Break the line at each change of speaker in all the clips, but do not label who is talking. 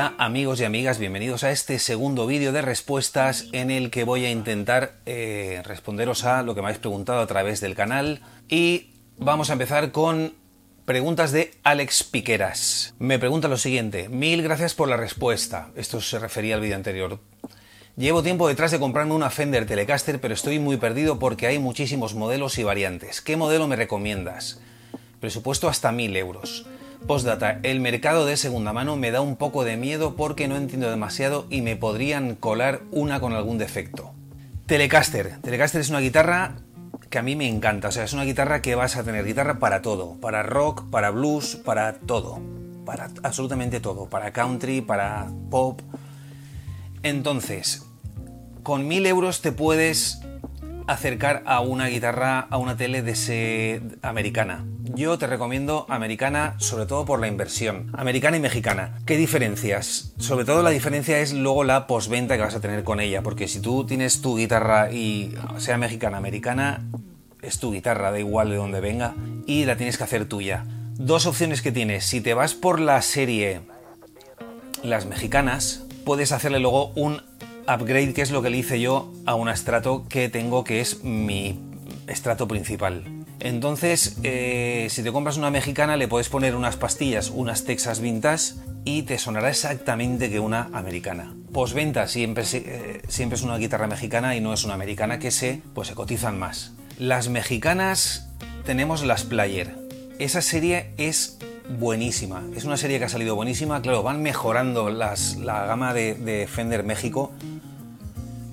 Hola amigos y amigas, bienvenidos a este segundo vídeo de respuestas en el que voy a intentar eh, responderos a lo que me habéis preguntado a través del canal y vamos a empezar con preguntas de Alex Piqueras. Me pregunta lo siguiente, mil gracias por la respuesta, esto se refería al vídeo anterior. Llevo tiempo detrás de comprarme una Fender Telecaster pero estoy muy perdido porque hay muchísimos modelos y variantes. ¿Qué modelo me recomiendas? Presupuesto hasta mil euros. Postdata, el mercado de segunda mano me da un poco de miedo porque no entiendo demasiado y me podrían colar una con algún defecto. Telecaster. Telecaster es una guitarra que a mí me encanta. O sea, es una guitarra que vas a tener guitarra para todo. Para rock, para blues, para todo. Para absolutamente todo. Para country, para pop. Entonces, con mil euros te puedes acercar a una guitarra, a una tele de ese americana. Yo te recomiendo americana sobre todo por la inversión. Americana y mexicana. ¿Qué diferencias? Sobre todo la diferencia es luego la postventa que vas a tener con ella, porque si tú tienes tu guitarra y sea mexicana, americana, es tu guitarra, da igual de dónde venga, y la tienes que hacer tuya. Dos opciones que tienes. Si te vas por la serie las mexicanas, puedes hacerle luego un upgrade, que es lo que le hice yo a un estrato que tengo, que es mi estrato principal. Entonces, eh, si te compras una mexicana, le puedes poner unas pastillas, unas Texas Vintage y te sonará exactamente que una americana. Postventa siempre, eh, siempre es una guitarra mexicana y no es una americana que se, pues se cotizan más. Las mexicanas tenemos las Player. Esa serie es buenísima. Es una serie que ha salido buenísima. Claro, van mejorando las, la gama de, de Fender México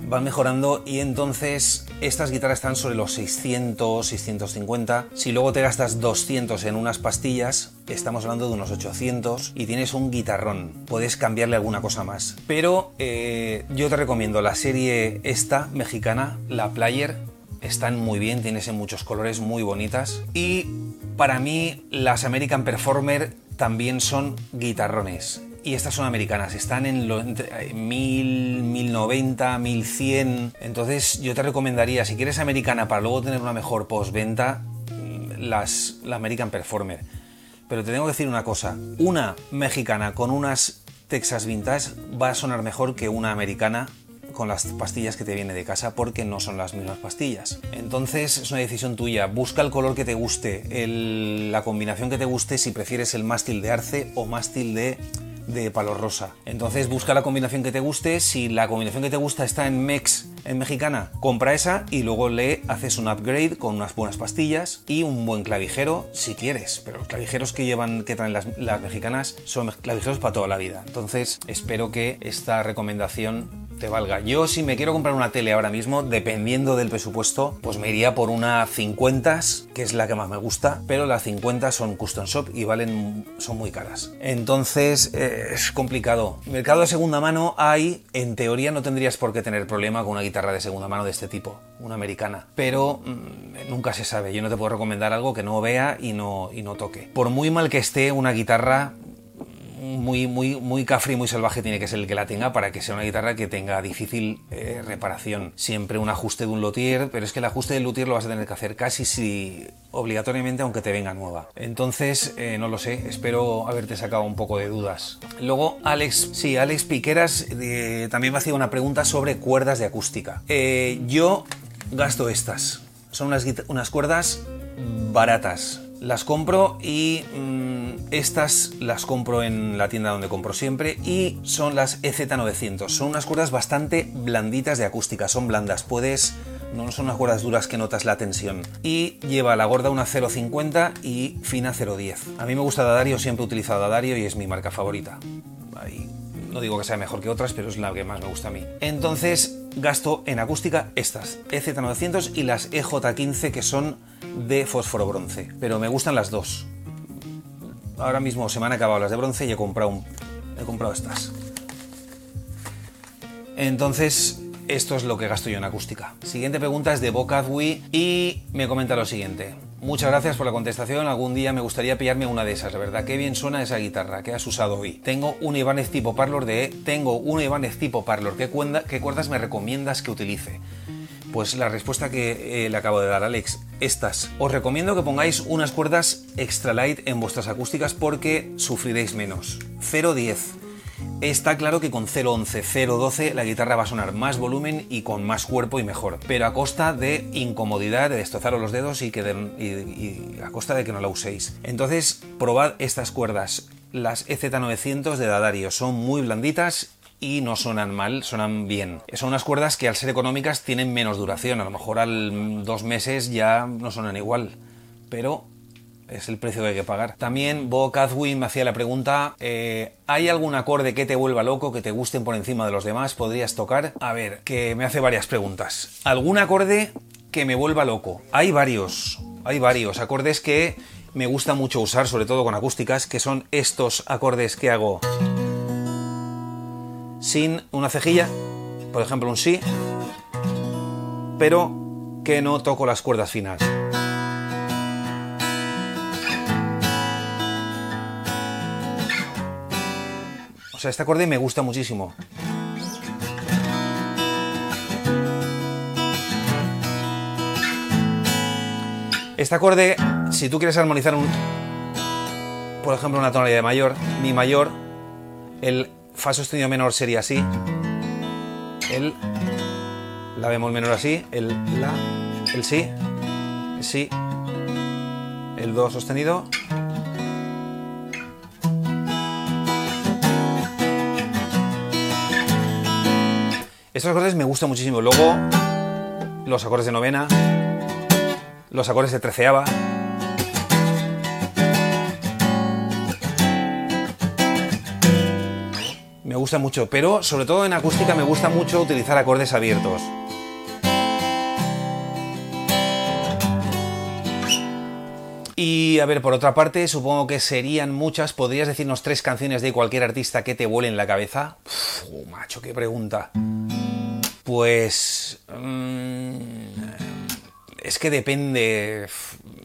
van mejorando y entonces estas guitarras están sobre los 600, 650. Si luego te gastas 200 en unas pastillas, estamos hablando de unos 800 y tienes un guitarrón. Puedes cambiarle alguna cosa más. Pero eh, yo te recomiendo la serie esta mexicana, la Player. Están muy bien, tienes en muchos colores muy bonitas. Y para mí las American Performer también son guitarrones y estas son americanas, están en lo, entre 1000, 1090, 1100. Entonces yo te recomendaría, si quieres americana para luego tener una mejor postventa, las, la American Performer. Pero te tengo que decir una cosa, una mexicana con unas Texas Vintage va a sonar mejor que una americana con las pastillas que te viene de casa porque no son las mismas pastillas. Entonces es una decisión tuya. Busca el color que te guste, la combinación que te guste, si prefieres el mástil de arce o mástil de de palo rosa. Entonces busca la combinación que te guste. Si la combinación que te gusta está en Mex, en mexicana, compra esa y luego le haces un upgrade con unas buenas pastillas y un buen clavijero si quieres. Pero los clavijeros que llevan, que traen las, las mexicanas son clavijeros para toda la vida. Entonces espero que esta recomendación te valga. Yo si me quiero comprar una tele ahora mismo, dependiendo del presupuesto, pues me iría por una 50, que es la que más me gusta, pero las 50 son custom shop y valen son muy caras. Entonces eh, es complicado. Mercado de segunda mano hay, en teoría no tendrías por qué tener problema con una guitarra de segunda mano de este tipo, una americana, pero mmm, nunca se sabe. Yo no te puedo recomendar algo que no vea y no y no toque. Por muy mal que esté una guitarra muy, muy, muy cafre y muy salvaje tiene que ser el que la tenga para que sea una guitarra que tenga difícil eh, reparación. Siempre un ajuste de un luthier, pero es que el ajuste del luthier lo vas a tener que hacer casi si obligatoriamente aunque te venga nueva. Entonces, eh, no lo sé, espero haberte sacado un poco de dudas. Luego, Alex, sí, Alex Piqueras eh, también me hacía una pregunta sobre cuerdas de acústica. Yo gasto estas. Son unas, unas cuerdas baratas. Las compro y mmm, estas las compro en la tienda donde compro siempre y son las EZ900. Son unas cuerdas bastante blanditas de acústica, son blandas. Puedes no son unas cuerdas duras que notas la tensión. Y lleva la gorda una 0.50 y fina 0.10. A mí me gusta Dadario, siempre he utilizado Dadario y es mi marca favorita. No digo que sea mejor que otras, pero es la que más me gusta a mí. Entonces gasto en acústica estas, EZ900 y las EJ15 que son de fósforo bronce, pero me gustan las dos. Ahora mismo se me han acabado las de bronce y he comprado, un, he comprado estas. Entonces, esto es lo que gasto yo en acústica. Siguiente pregunta es de Bocadwi y me comenta lo siguiente. Muchas gracias por la contestación. Algún día me gustaría pillarme una de esas, la verdad. Qué bien suena esa guitarra que has usado hoy. Tengo un Ibanez tipo Parlor de... Tengo un Ibanez tipo Parlor. ¿Qué, ¿Qué cuerdas me recomiendas que utilice? Pues la respuesta que eh, le acabo de dar Alex, estas. Os recomiendo que pongáis unas cuerdas extra light en vuestras acústicas porque sufriréis menos. 0.10. Está claro que con 0.11, 0.12 la guitarra va a sonar más volumen y con más cuerpo y mejor, pero a costa de incomodidad, de destrozaros los dedos y, que a costa de que no la uséis. Entonces, probad estas cuerdas. Las EZ900 de Dadario son muy blanditas y no suenan mal, suenan bien. Son unas cuerdas que al ser económicas tienen menos duración, a lo mejor al dos meses ya no suenan igual, pero es el precio que hay que pagar. También Bo Cathwin me hacía la pregunta, eh, ¿hay algún acorde que te vuelva loco, que te gusten por encima de los demás? ¿Podrías tocar? A ver, que me hace varias preguntas. ¿Algún acorde que me vuelva loco? Hay varios, hay varios acordes que me gusta mucho usar, sobre todo con acústicas, que son estos acordes que hago sin una cejilla, por ejemplo un si, pero que no toco las cuerdas finales. O sea, este acorde me gusta muchísimo. Este acorde, si tú quieres armonizar un, por ejemplo, una tonalidad de mayor, mi mayor, el fa sostenido menor sería así, el la bemol menor así, el la, el si, el si, el do sostenido Estos acordes me gustan muchísimo. Luego, los acordes de novena, los acordes de treceava. Me gusta mucho, pero sobre todo en acústica me gusta mucho utilizar acordes abiertos. Y a ver, por otra parte, supongo que serían muchas. ¿Podrías decirnos tres canciones de cualquier artista que te vuelen la cabeza? Uf, macho, qué pregunta. Pues... Mm, es que depende.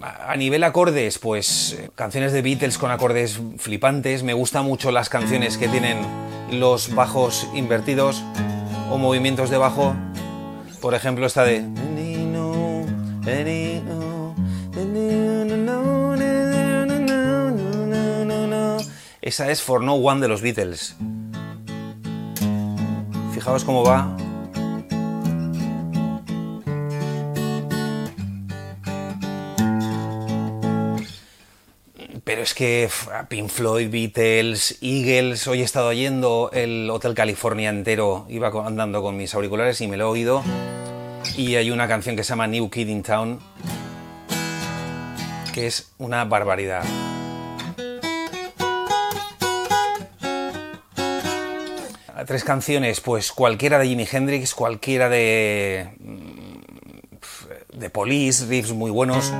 A nivel acordes, pues canciones de Beatles con acordes flipantes. Me gustan mucho las canciones que tienen los bajos invertidos o movimientos de bajo. Por ejemplo, esta de... Esa es For No One de los Beatles. Fijaos cómo va. Que Pink Floyd, Beatles, Eagles, hoy he estado oyendo el Hotel California entero, iba andando con mis auriculares y me lo he oído. Y hay una canción que se llama New Kid in Town, que es una barbaridad. Tres canciones, pues cualquiera de Jimi Hendrix, cualquiera de. Mm, de Police, riffs muy buenos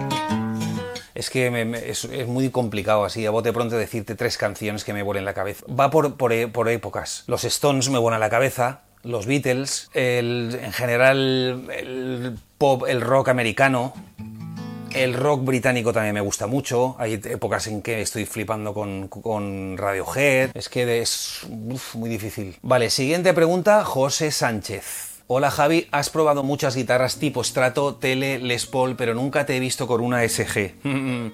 es que es, muy complicado así a bote pronto decirte tres canciones que me vuelen la cabeza. Va por, por, por épocas. Los Stones me vuelan la cabeza, los Beatles, el, en general el pop, el rock americano, el rock británico también me gusta mucho. Hay épocas en que estoy flipando con, con Radiohead. Es que es muy difícil. Vale, siguiente pregunta, José Sánchez. Hola Javi, has probado muchas guitarras tipo Strato, Tele, Les Paul, pero nunca te he visto con una SG.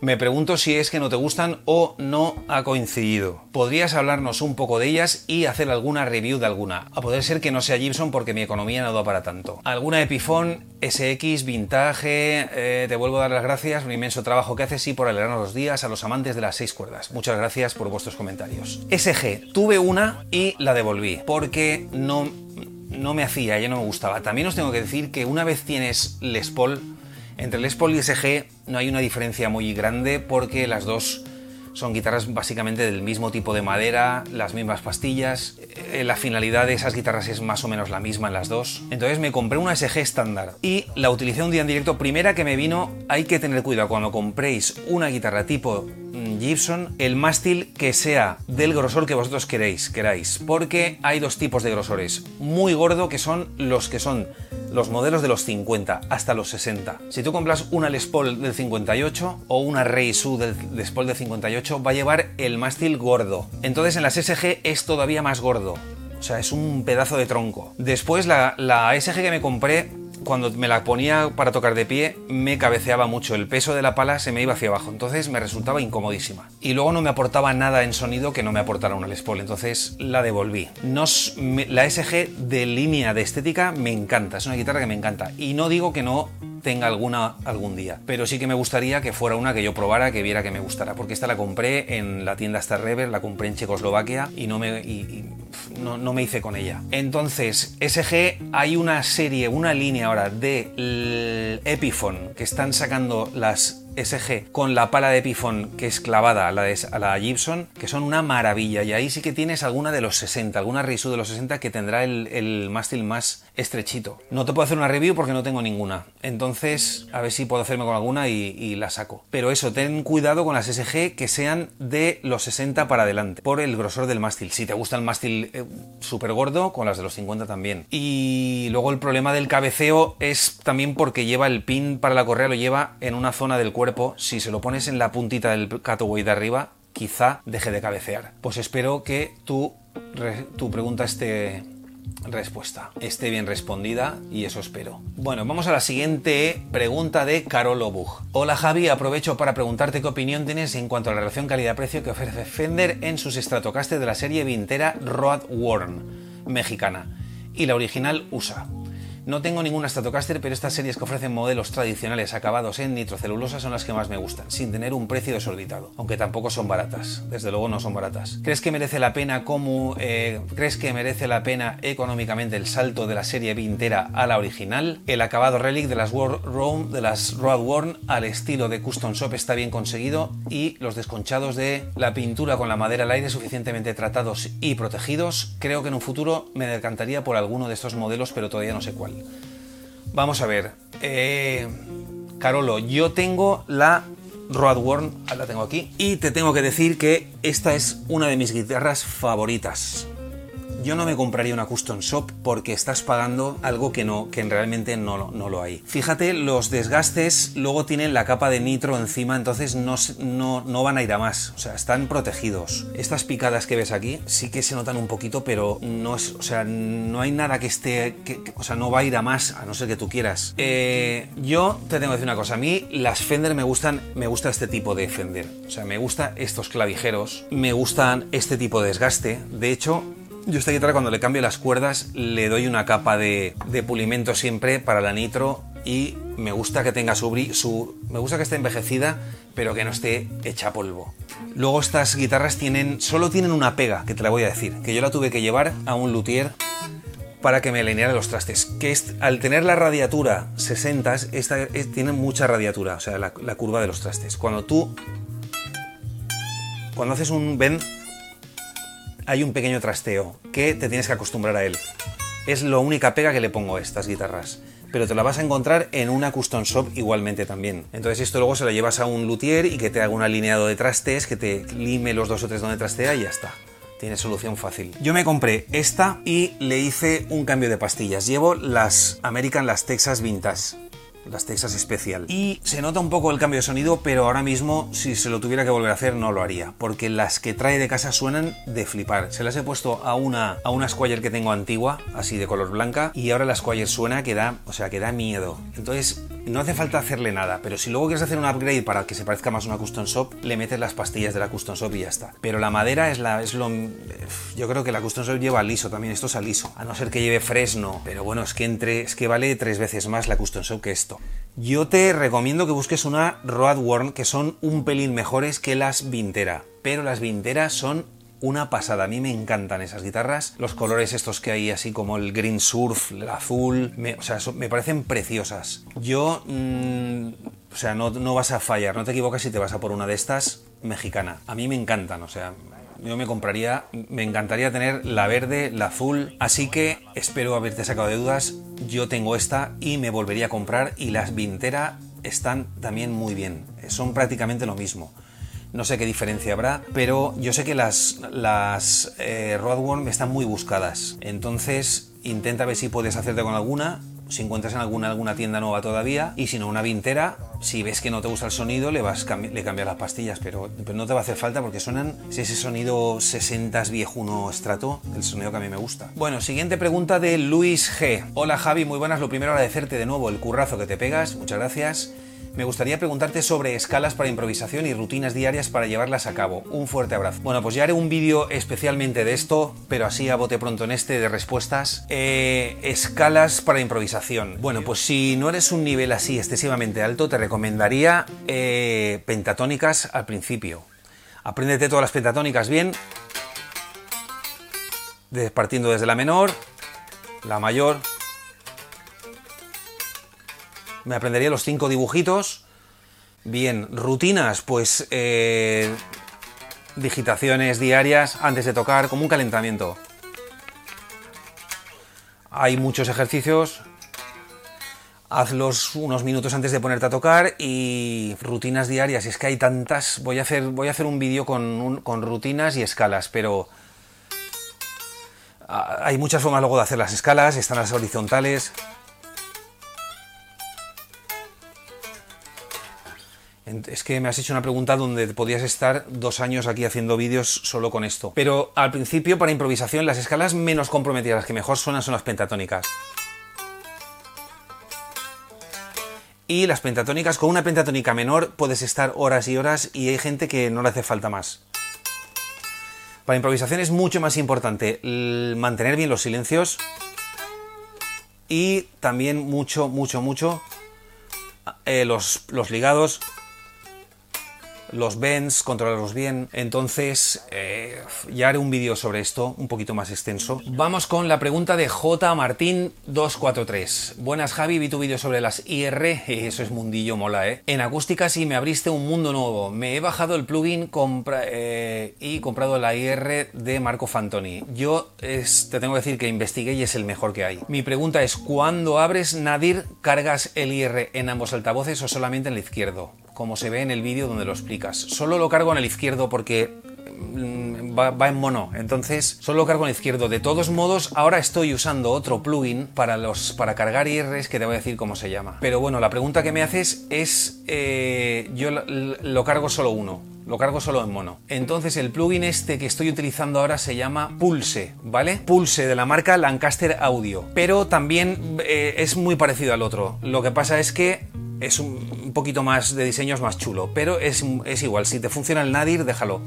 Me pregunto si es que no te gustan o no ha coincidido. ¿Podrías hablarnos un poco de ellas y hacer alguna review de alguna? A poder ser que no sea Gibson porque mi economía no da para tanto. ¿Alguna Epiphone, SX, Vintage? Eh, te vuelvo a dar las gracias por el inmenso trabajo que haces y por alegrarnos los días a los amantes de las seis cuerdas. Muchas gracias por vuestros comentarios. SG, tuve una y la devolví porque no no me hacía, ya no me gustaba. También os tengo que decir que una vez tienes Les Paul, entre Les Paul y SG no hay una diferencia muy grande porque las dos son guitarras básicamente del mismo tipo de madera, las mismas pastillas. Eh, la finalidad de esas guitarras es más o menos la misma en las dos. Entonces me compré una SG estándar y la utilicé un día en directo. Primera que me vino, hay que tener cuidado cuando compréis una guitarra tipo mm, Gibson, el mástil que sea del grosor que vosotros queréis, queráis, porque hay dos tipos de grosores. Muy gordo que son los que son los modelos de los 50 hasta los 60. Si tú compras una Les Paul del 58 o una Reisu del Les Paul del 58 va a llevar el mástil gordo. Entonces en las SG es todavía más gordo. O sea, es un pedazo de tronco. Después la, la SG que me compré cuando me la ponía para tocar de pie me cabeceaba mucho, el peso de la pala se me iba hacia abajo, entonces me resultaba incomodísima. Y luego no me aportaba nada en sonido que no me aportara una Les Paul, entonces la devolví. la SG de línea de estética me encanta, es una guitarra que me encanta. Y no digo que no tenga alguna algún día. Pero sí que me gustaría que fuera una que yo probara, que viera que me gustara. Porque esta la compré en la tienda Star Rever, la compré en Checoslovaquia y no me, no, me hice con ella. Entonces, SG, hay una serie, una línea ahora de Epiphone que están sacando las SG con la pala de Epiphone que es clavada a la, de, a la Gibson, que son una maravilla. Y ahí sí que tienes alguna de los 60, alguna Risu de los 60 que tendrá el mástil más estrechito. No te puedo hacer una review porque no tengo ninguna. Entonces, a ver si puedo hacerme con alguna y, la saco. Pero eso, ten cuidado con las SG que sean de los 60 para adelante, por el grosor del mástil. Si te gusta el mástil eh, súper gordo, con las de los 50 también. Y luego el problema del cabeceo es también porque lleva el pin para la correa, lo lleva en una zona del cuerpo si se lo pones en la puntita del cataway de arriba, quizá deje de cabecear. Pues espero que tu, tu pregunta esté respuesta esté bien respondida y eso espero. Bueno, vamos a la siguiente pregunta de Carolo Bug. Hola Javi, aprovecho para preguntarte qué opinión tienes en cuanto a la relación calidad-precio que ofrece Fender en sus Stratocaster de la serie Vintera Road Warn mexicana y la original USA. No tengo ninguna Stratocaster, pero estas series que ofrecen modelos tradicionales acabados en nitrocelulosa son las que más me gustan, sin tener un precio desorbitado, aunque tampoco son baratas. Desde luego no son baratas. ¿Crees que merece la pena como eh, crees que merece la pena económicamente el salto de la serie Vintera a la original? El acabado relic de las World Roam de las Road Worn al estilo de Custom Shop está bien conseguido y los desconchados de la pintura con la madera al aire suficientemente tratados y protegidos. Creo que en un futuro me decantaría por alguno de estos modelos, pero todavía no sé cuál. Vamos a ver. Eh, Carolo, yo tengo la Road Worn, la tengo aquí, y te tengo que decir que esta es una de mis guitarras favoritas yo no me compraría una custom shop porque estás pagando algo que no que realmente no, no lo hay. Fíjate, los desgastes luego tienen la capa de nitro encima, entonces no, no, van a ir a más, o sea, están protegidos. Estas picadas que ves aquí sí que se notan un poquito, pero no es, o sea, no hay nada que esté, o sea, no va a ir a más, a no ser que tú quieras. Eh, yo te tengo que decir una cosa, a mí las Fender me gustan, me gusta este tipo de Fender, o sea, me gusta estos clavijeros, me gustan este tipo de desgaste, de hecho, yo esta guitarra cuando le cambio las cuerdas le doy una capa de, pulimento siempre para la nitro y me gusta que tenga su, su, me gusta que esté envejecida pero que no esté hecha polvo. Luego estas guitarras tienen solo tienen una pega que te la voy a decir, que yo la tuve que llevar a un luthier para que me alineara los trastes. Que es, al tener la radiatura 60, esta tiene mucha radiatura, o sea, la, la curva de los trastes. Cuando tú cuando haces un bend hay un pequeño trasteo que te tienes que acostumbrar a él. Es la única pega que le pongo a estas guitarras. Pero te la vas a encontrar en una custom shop igualmente también. Entonces esto luego se lo llevas a un luthier y que te haga un alineado de trastes, que te lime los dos o tres donde trastea y ya está. Tiene solución fácil. Yo me compré esta y le hice un cambio de pastillas. Llevo las American, las Texas Vintage las Texas Special. Y se nota un poco el cambio de sonido, pero ahora mismo si se lo tuviera que volver a hacer no lo haría, porque las que trae de casa suenan de flipar. Se las he puesto a una a una Squire que tengo antigua, así de color blanca, y ahora la Squire suena que da, o sea, que da miedo. Entonces, no hace falta hacerle nada, pero si luego quieres hacer un upgrade para que se parezca más a una custom shop, le metes las pastillas de la custom shop y ya está. Pero la madera es la es lo yo creo que la custom shop lleva liso también, esto es liso, a no ser que lleve fresno, pero bueno, es que entre es que vale tres veces más la custom shop que esto. Yo te recomiendo que busques una Road Worn que son un pelín mejores que las Vintera, pero las Vintera son una pasada. A mí me encantan esas guitarras. Los colores estos que hay, así como el green surf, el azul, me, o sea, me parecen preciosas. Yo, mm, o sea, no, no vas a fallar, no te equivocas si te vas a por una de estas mexicana. A mí me encantan, o sea, yo me compraría, me encantaría tener la verde, la azul, así que espero haberte sacado de dudas. Yo tengo esta y me volvería a comprar y las Vintera están también muy bien, son prácticamente lo mismo. No sé qué diferencia habrá, pero yo sé que las, las eh, están muy buscadas. Entonces intenta ver si puedes hacerte con alguna si encuentras en alguna, alguna tienda nueva todavía, y si no, una vintera, si ves que no te gusta el sonido, le vas le cambias las pastillas, pero, no te va a hacer falta porque suenan ese sonido 60 viejuno estrato, el sonido que a mí me gusta. Bueno, siguiente pregunta de Luis G. Hola Javi, muy buenas, lo primero agradecerte de nuevo el currazo que te pegas, muchas gracias me gustaría preguntarte sobre escalas para improvisación y rutinas diarias para llevarlas a cabo. Un fuerte abrazo. Bueno, pues ya haré un vídeo especialmente de esto, pero así a bote pronto en este de respuestas. Eh, escalas para improvisación. Bueno, pues si no eres un nivel así excesivamente alto, te recomendaría eh, pentatónicas al principio. Apréndete todas las pentatónicas bien, partiendo desde la menor, la mayor, me aprendería los cinco dibujitos. Bien, rutinas, pues eh, digitaciones diarias antes de tocar, como un calentamiento. Hay muchos ejercicios. Hazlos unos minutos antes de ponerte a tocar y rutinas diarias. Es que hay tantas. Voy a hacer, voy a hacer un vídeo con, con rutinas y escalas, pero ah, hay muchas formas luego de hacer las escalas. Están las horizontales. Es que me has hecho una pregunta donde podías estar dos años aquí haciendo vídeos solo con esto. Pero al principio, para improvisación, las escalas menos comprometidas que mejor suenan son las pentatónicas. Y las pentatónicas, con una pentatónica menor puedes estar horas y horas y hay gente que no le hace falta más. Para improvisación es mucho más importante mantener bien los silencios y también mucho, mucho, mucho eh, los, los ligados los bends, controlarlos bien. Entonces, eh, ya haré un vídeo sobre esto, un poquito más extenso. Vamos con la pregunta de J. Martín 243. Buenas Javi, vi tu vídeo sobre las IR, eso es mundillo mola, ¿eh? En acústica sí me abriste un mundo nuevo. Me he bajado el plugin eh, y comprado la IR de Marco Fantoni. Yo te tengo que decir que investigué y es el mejor que hay. Mi pregunta es, ¿cuándo abres Nadir, cargas el IR en ambos altavoces o solamente en el izquierdo? Como se ve en el vídeo donde lo explicas. Solo lo cargo en el izquierdo porque mm, va, en mono, entonces solo lo cargo en el izquierdo. De todos modos, ahora estoy usando otro plugin para, los, para cargar IRs que te voy a decir cómo se llama. Pero bueno, la pregunta que me haces es, eh, yo lo, cargo solo uno. Lo cargo solo en mono. Entonces el plugin este que estoy utilizando ahora se llama Pulse, ¿vale? Pulse de la marca Lancaster Audio. Pero también eh, es muy parecido al otro. Lo que pasa es que es un, poquito más de diseño, es más chulo, pero es, igual, si te funciona el Nadir, déjalo.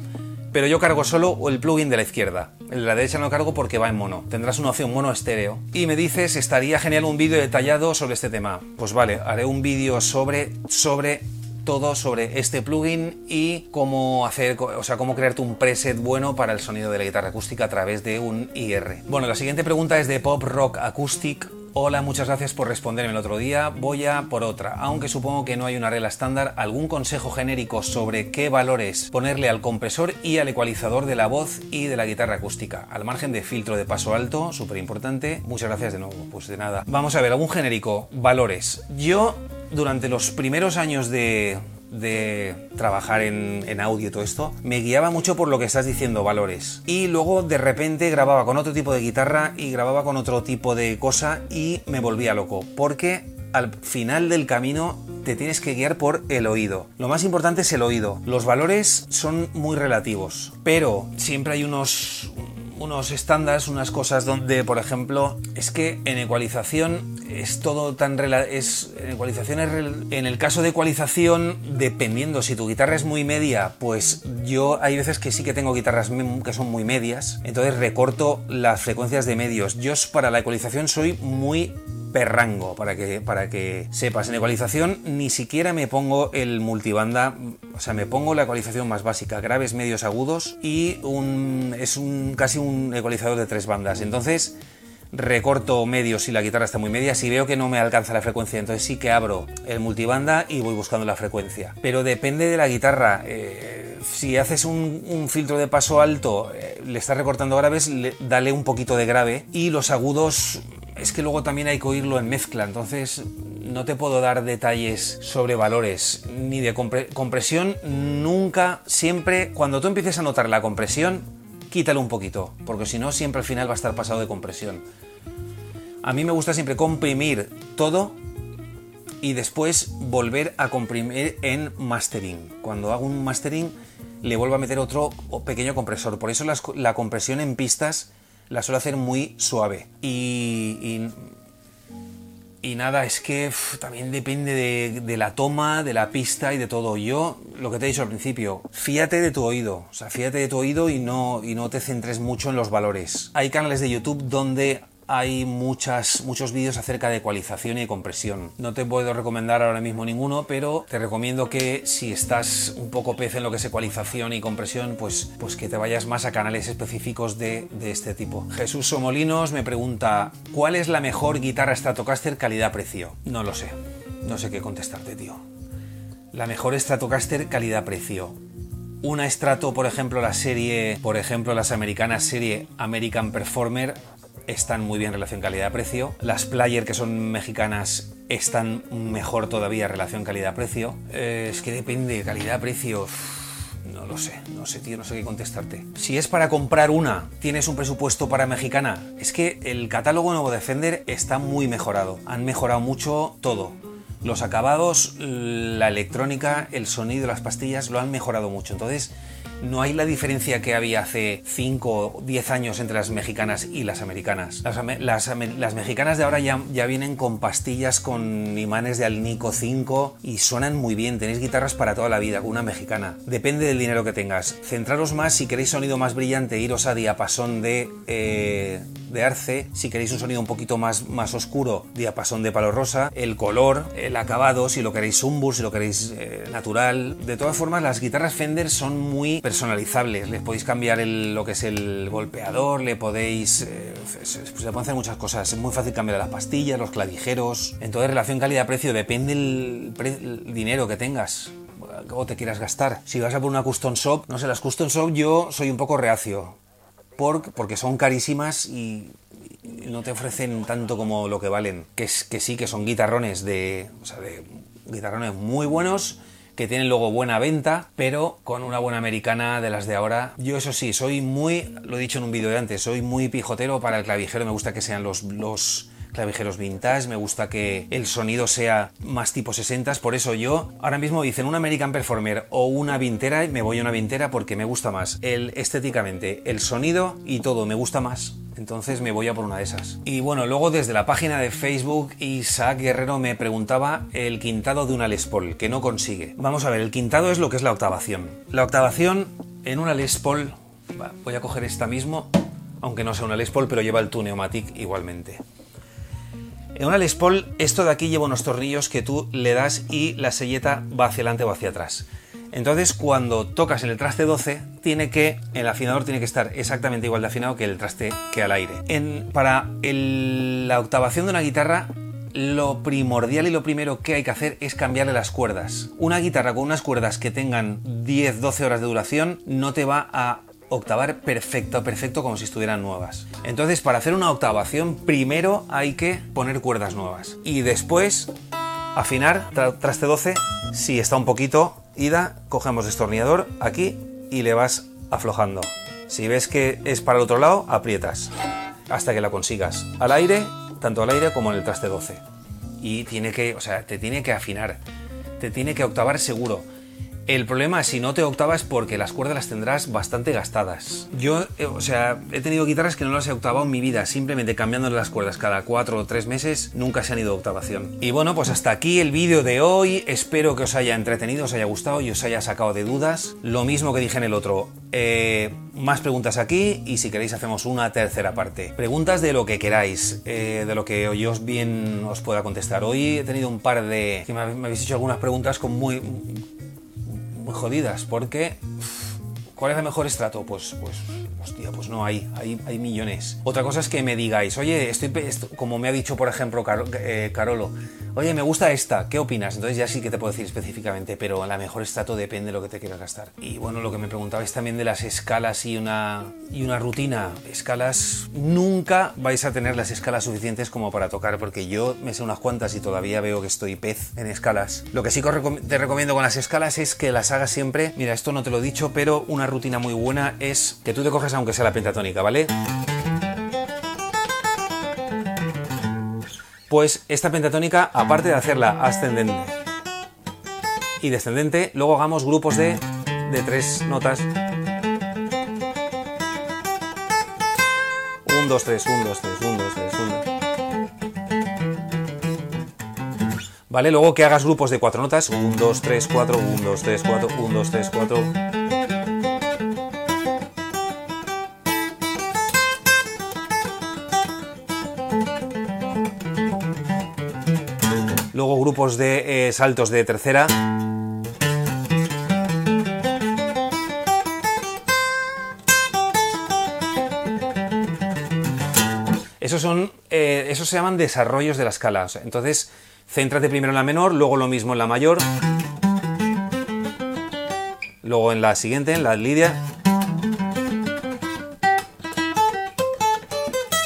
Pero yo cargo solo el plugin de la izquierda. El de la derecha no cargo porque va en mono. Tendrás una opción mono estéreo. Y me dices, estaría genial un vídeo detallado sobre este tema. Pues vale, haré un vídeo sobre, sobre todo sobre este plugin y cómo hacer, o sea, cómo crearte un preset bueno para el sonido de la guitarra acústica a través de un IR. Bueno, la siguiente pregunta es de Pop Rock Acoustic Hola, muchas gracias por responderme el otro día. Voy a por otra. Aunque supongo que no hay una regla estándar, ¿algún consejo genérico sobre qué valores ponerle al compresor y al ecualizador de la voz y de la guitarra acústica? Al margen de filtro de paso alto, súper importante. Muchas gracias de nuevo. Pues de nada. Vamos a ver, algún genérico. Valores. Yo, durante los primeros años de, de trabajar en, audio y todo esto, me guiaba mucho por lo que estás diciendo, valores. Y luego de repente grababa con otro tipo de guitarra y grababa con otro tipo de cosa y me volvía loco. Porque al final del camino te tienes que guiar por el oído. Lo más importante es el oído. Los valores son muy relativos, pero siempre hay unos unos estándares, unas cosas donde, por ejemplo, es que en ecualización es todo tan es en ecualización en el caso de ecualización dependiendo si tu guitarra es muy media, pues yo hay veces que sí que tengo guitarras que son muy medias, entonces recorto las frecuencias de medios. Yo para la ecualización soy muy perrango para que, para que sepas. En ecualización ni siquiera me pongo el multibanda, o sea, me pongo la ecualización más básica, graves, medios, agudos y un, es un, casi un ecualizador de tres bandas. Entonces recorto medios si la guitarra está muy media, si veo que no me alcanza la frecuencia, entonces sí que abro el multibanda y voy buscando la frecuencia. Pero depende de la guitarra. Eh, si haces un, filtro de paso alto, eh, le estás recortando graves, dale un poquito de grave y los agudos es que luego también hay que oírlo en mezcla, entonces no te puedo dar detalles sobre valores ni de compresión, nunca, siempre, cuando tú empieces a notar la compresión, quítale un poquito, porque si no siempre al final va a estar pasado de compresión. A mí me gusta siempre comprimir todo y después volver a comprimir en mastering. Cuando hago un mastering le vuelvo a meter otro pequeño compresor. Por eso la compresión en pistas la suelo hacer muy suave. Y, y, nada, es que también depende de, de, la toma, de la pista y de todo. Yo, lo que te he dicho al principio, fíate de tu oído. O sea, fíate de tu oído y no, y no te centres mucho en los valores. Hay canales de YouTube donde hay muchas, muchos vídeos acerca de ecualización y de compresión. No te puedo recomendar ahora mismo ninguno, pero te recomiendo que si estás un poco pez en lo que es ecualización y compresión, pues, pues que te vayas más a canales específicos de, de este tipo. Jesús Somolinos me pregunta, ¿cuál es la mejor guitarra Stratocaster calidad-precio? No lo sé, no sé qué contestarte, tío. La mejor Stratocaster calidad-precio una Strato, por ejemplo, la serie, por ejemplo, las americanas serie American Performer, están muy bien relación calidad-precio. Las player que son mexicanas están mejor todavía relación calidad-precio. Eh, es que depende, calidad-precio. No lo sé, no sé, tío, no sé qué contestarte. Si es para comprar una, tienes un presupuesto para mexicana, es que el catálogo nuevo de Fender está muy mejorado. Han mejorado mucho todo. Los acabados, la electrónica, el sonido, las pastillas, lo han mejorado mucho. Entonces, no hay la diferencia que había hace 5 o 10 años entre las mexicanas y las americanas. Las, mexicanas de ahora ya, vienen con pastillas con imanes de Alnico 5 y suenan muy bien. Tenéis guitarras para toda la vida, una mexicana. Depende del dinero que tengas. Centraros más, si queréis sonido más brillante, iros a diapasón de, eh, de arce. Si queréis un sonido un poquito más, más oscuro, diapasón de palo rosa. El color, el acabado, si lo queréis umbur, si lo queréis eh, natural. De todas formas, las guitarras Fender son muy personalizables. Le podéis cambiar lo que es el golpeador, le podéis... Eh, se, pueden hacer muchas cosas. Es muy fácil cambiar las pastillas, los clavijeros. Entonces, relación calidad-precio depende el, dinero que tengas o te quieras gastar. Si vas a por una custom shop, no sé, las custom shop yo soy un poco reacio. porque son carísimas y, no te ofrecen tanto como lo que valen. Que, es, que sí, que son guitarrones de guitarrones muy buenos que tienen luego buena venta, pero con una buena americana de las de ahora. Yo eso sí, soy muy, lo he dicho en un vídeo de antes, soy muy pijotero para el clavijero, me gusta que sean los, los clavijeros vintage, me gusta que el sonido sea más tipo 60, por eso yo ahora mismo dicen un American Performer o una vintera, me voy a una vintera porque me gusta más el estéticamente, el sonido y todo, me gusta más. Entonces me voy a por una de esas. Y bueno, luego desde la página de Facebook, Isaac Guerrero me preguntaba el quintado de una Les Paul, que no consigue. Vamos a ver, el quintado es lo que es la octavación. La octavación en una Les Paul, voy a coger esta mismo, aunque no sea una Les Paul, pero lleva el Tuneumatic igualmente. En una Les Paul, esto de aquí lleva unos tornillos que tú le das y la selleta va hacia adelante o hacia atrás. Entonces, cuando tocas en el traste 12, tiene que, el afinador tiene que estar exactamente igual de afinado que el traste que al aire. para la octavación de una guitarra, lo primordial y lo primero que hay que hacer es cambiarle las cuerdas. Una guitarra con unas cuerdas que tengan 10-12 horas de duración no te va a octavar perfecto, perfecto como si estuvieran nuevas. Entonces, para hacer una octavación, primero hay que poner cuerdas nuevas. Y después, afinar, traste 12, si está un poquito ida, cogemos destornillador aquí y le vas aflojando. Si ves que es para el otro lado, aprietas hasta que la consigas. Al aire, tanto al aire como en el traste 12. Y tiene que, o sea, te tiene que afinar, te tiene que octavar seguro. El problema, si no te octavas, es porque las cuerdas las tendrás bastante gastadas. Yo, eh, o sea, he tenido guitarras que no las he octavado en mi vida, simplemente cambiándole las cuerdas cada cuatro o tres meses, nunca se han ido a octavación. Y bueno, pues hasta aquí el vídeo de hoy. Espero que os haya entretenido, os haya gustado y os haya sacado de dudas. Lo mismo que dije en el otro. Eh, más preguntas aquí y si queréis hacemos una tercera parte. Preguntas de lo que queráis, eh, de lo que yo bien os pueda contestar. Hoy he tenido un par de... que me habéis hecho algunas preguntas con muy jodidas, porque ¿cuál es el mejor estrato? Pues, pues, hostia, pues no hay, hay, hay millones. Otra cosa es que me digáis, oye, estoy, como me ha dicho, por ejemplo, eh, Carolo, oye, me gusta esta, ¿qué opinas? Entonces ya sí que te puedo decir específicamente, pero la mejor estrato depende de lo que te quieras gastar. Y bueno, lo que me preguntabais también de las escalas y una, y una rutina. Escalas, nunca vais a tener las escalas suficientes como para tocar, porque yo me sé unas cuantas y todavía veo que estoy pez en escalas. Lo que sí te recomiendo con las escalas es que las hagas siempre, mira, esto no te lo he dicho, pero una rutina muy buena es que tú te coges aunque sea la pentatónica, ¿vale? Pues esta pentatónica, aparte de hacerla ascendente y descendente, luego hagamos grupos de, de tres notas. 1, 2, 3, 1, 2, 3, 1, 2, 3, 1. ¿Vale? Luego que hagas grupos de cuatro notas. 1, 2, 3, 4, 1, 2, 3, 4, 1, 2, 3, 4. Grupos de eh, saltos de tercera. Esos son, eh, esos se llaman desarrollos de la escala. Entonces, céntrate primero en la menor, luego lo mismo en la mayor, luego en la siguiente, en la lidia,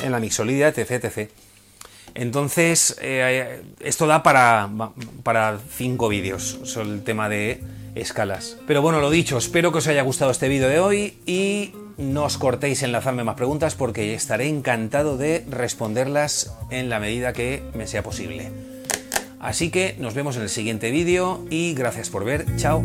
en la mixolidia, etc, etc. Entonces, eh, esto da para, para cinco vídeos sobre el tema de escalas. Pero bueno, lo dicho, espero que os haya gustado este vídeo de hoy y no os cortéis en lanzarme más preguntas porque estaré encantado de responderlas en la medida que me sea posible. Así que nos vemos en el siguiente vídeo y gracias por ver. Chao.